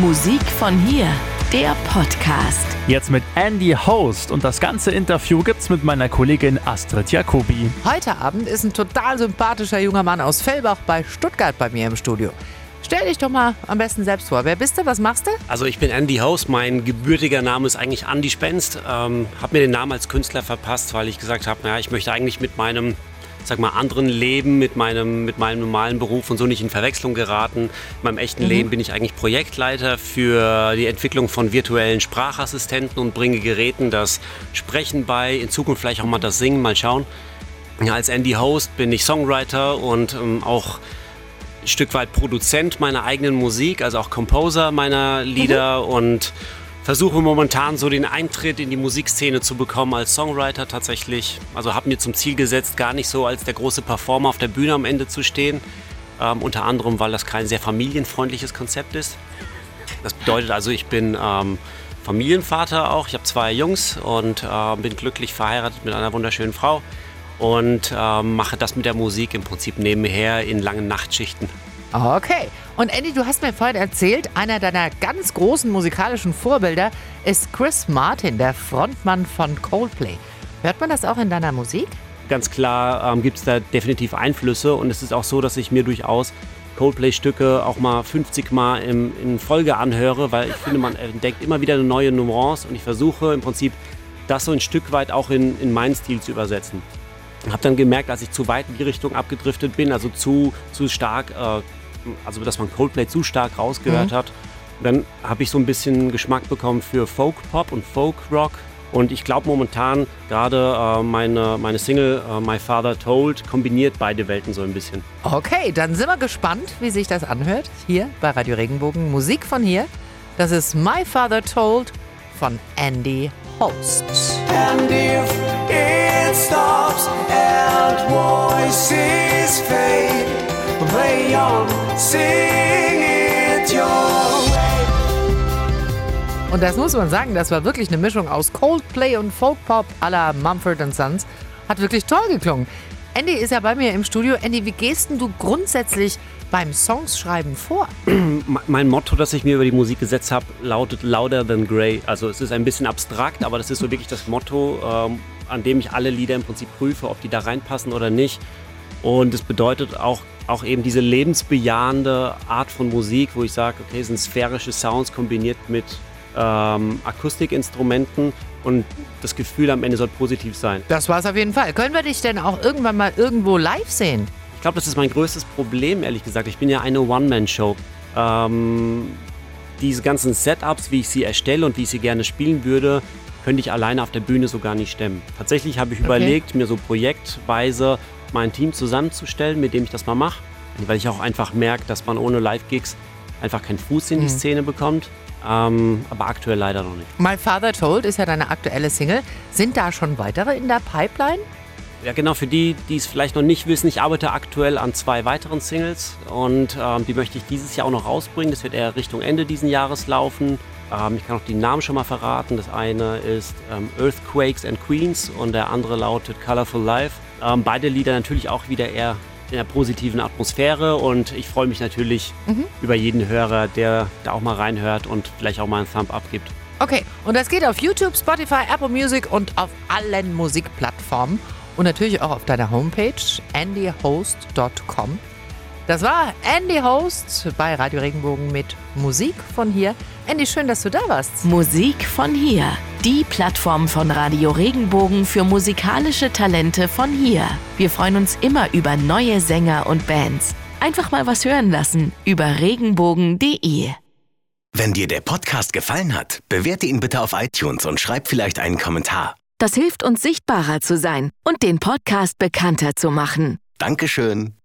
Musik von hier, der Podcast. Jetzt mit Andy Host und das ganze Interview gibt's mit meiner Kollegin Astrid Jacobi. Heute Abend ist ein total sympathischer junger Mann aus Fellbach bei Stuttgart bei mir im Studio. Stell dich doch mal am besten selbst vor. Wer bist du? Was machst du? Also ich bin Andy Host. Mein gebürtiger Name ist eigentlich Andy Spenst. Ähm, hab mir den Namen als Künstler verpasst, weil ich gesagt habe, naja, ich möchte eigentlich mit meinem sag mal, anderen Leben mit meinem, mit meinem normalen Beruf und so nicht in Verwechslung geraten. In meinem echten mhm. Leben bin ich eigentlich Projektleiter für die Entwicklung von virtuellen Sprachassistenten und bringe Geräten das Sprechen bei, in Zukunft vielleicht auch mal das Singen, mal schauen. Als Andy Host bin ich Songwriter und ähm, auch ein Stück weit Produzent meiner eigenen Musik, also auch Composer meiner Lieder mhm. und versuche momentan so den Eintritt in die Musikszene zu bekommen als Songwriter tatsächlich. Also habe mir zum Ziel gesetzt, gar nicht so als der große Performer auf der Bühne am Ende zu stehen. Ähm, unter anderem, weil das kein sehr familienfreundliches Konzept ist. Das bedeutet also, ich bin ähm, Familienvater auch. Ich habe zwei Jungs und äh, bin glücklich verheiratet mit einer wunderschönen Frau und äh, mache das mit der Musik im Prinzip nebenher in langen Nachtschichten. Okay. Und Andy, du hast mir vorhin erzählt, einer deiner ganz großen musikalischen Vorbilder ist Chris Martin, der Frontmann von Coldplay. Hört man das auch in deiner Musik? Ganz klar ähm, gibt es da definitiv Einflüsse und es ist auch so, dass ich mir durchaus Coldplay-Stücke auch mal 50 Mal im, in Folge anhöre, weil ich finde, man entdeckt immer wieder eine neue Nuance und ich versuche im Prinzip das so ein Stück weit auch in, in meinen Stil zu übersetzen. Habe dann gemerkt, als ich zu weit in die Richtung abgedriftet bin, also zu, zu stark äh, also dass man Coldplay zu stark rausgehört mhm. hat. Dann habe ich so ein bisschen Geschmack bekommen für Folk Pop und Folk Rock. Und ich glaube momentan gerade äh, meine, meine Single äh, My Father Told kombiniert beide Welten so ein bisschen. Okay, dann sind wir gespannt, wie sich das anhört. Hier bei Radio Regenbogen. Musik von hier. Das ist My Father Told von Andy Host. And if it stops and voices fade play on, sing it your way. Und das muss man sagen, das war wirklich eine Mischung aus Coldplay und Folkpop à la Mumford Sons. Hat wirklich toll geklungen. Andy ist ja bei mir im Studio. Andy, wie gehst du grundsätzlich beim Songschreiben vor? Mein Motto, das ich mir über die Musik gesetzt habe, lautet Louder Than Grey. Also es ist ein bisschen abstrakt, aber das ist so wirklich das Motto, ähm, an dem ich alle Lieder im Prinzip prüfe, ob die da reinpassen oder nicht. Und es bedeutet auch, auch eben diese lebensbejahende Art von Musik, wo ich sage, okay, es sind sphärische Sounds kombiniert mit ähm, Akustikinstrumenten und das Gefühl am Ende soll positiv sein. Das war es auf jeden Fall. Können wir dich denn auch irgendwann mal irgendwo live sehen? Ich glaube, das ist mein größtes Problem, ehrlich gesagt. Ich bin ja eine One-Man-Show. Ähm, diese ganzen Setups, wie ich sie erstelle und wie ich sie gerne spielen würde, könnte ich alleine auf der Bühne so gar nicht stemmen. Tatsächlich habe ich okay. überlegt, mir so projektweise mein Team zusammenzustellen, mit dem ich das mal mache. Weil ich auch einfach merke, dass man ohne Live-Gigs einfach keinen Fuß in die mhm. Szene bekommt. Ähm, aber aktuell leider noch nicht. My Father Told ist ja deine aktuelle Single. Sind da schon weitere in der Pipeline? Ja, genau, für die, die es vielleicht noch nicht wissen, ich arbeite aktuell an zwei weiteren Singles und ähm, die möchte ich dieses Jahr auch noch rausbringen. Das wird eher Richtung Ende dieses Jahres laufen. Ähm, ich kann auch die Namen schon mal verraten. Das eine ist ähm, Earthquakes and Queens und der andere lautet Colorful Life. Ähm, beide Lieder natürlich auch wieder eher in einer positiven Atmosphäre und ich freue mich natürlich mhm. über jeden Hörer, der da auch mal reinhört und vielleicht auch mal einen Thumb up gibt. Okay, und das geht auf YouTube, Spotify, Apple Music und auf allen Musikplattformen und natürlich auch auf deiner Homepage andyhost.com. Das war Andy Host bei Radio Regenbogen mit Musik von hier. Andy, schön, dass du da warst. Musik von hier. Die Plattform von Radio Regenbogen für musikalische Talente von hier. Wir freuen uns immer über neue Sänger und Bands. Einfach mal was hören lassen über regenbogen.de. Wenn dir der Podcast gefallen hat, bewerte ihn bitte auf iTunes und schreib vielleicht einen Kommentar. Das hilft uns sichtbarer zu sein und den Podcast bekannter zu machen. Dankeschön.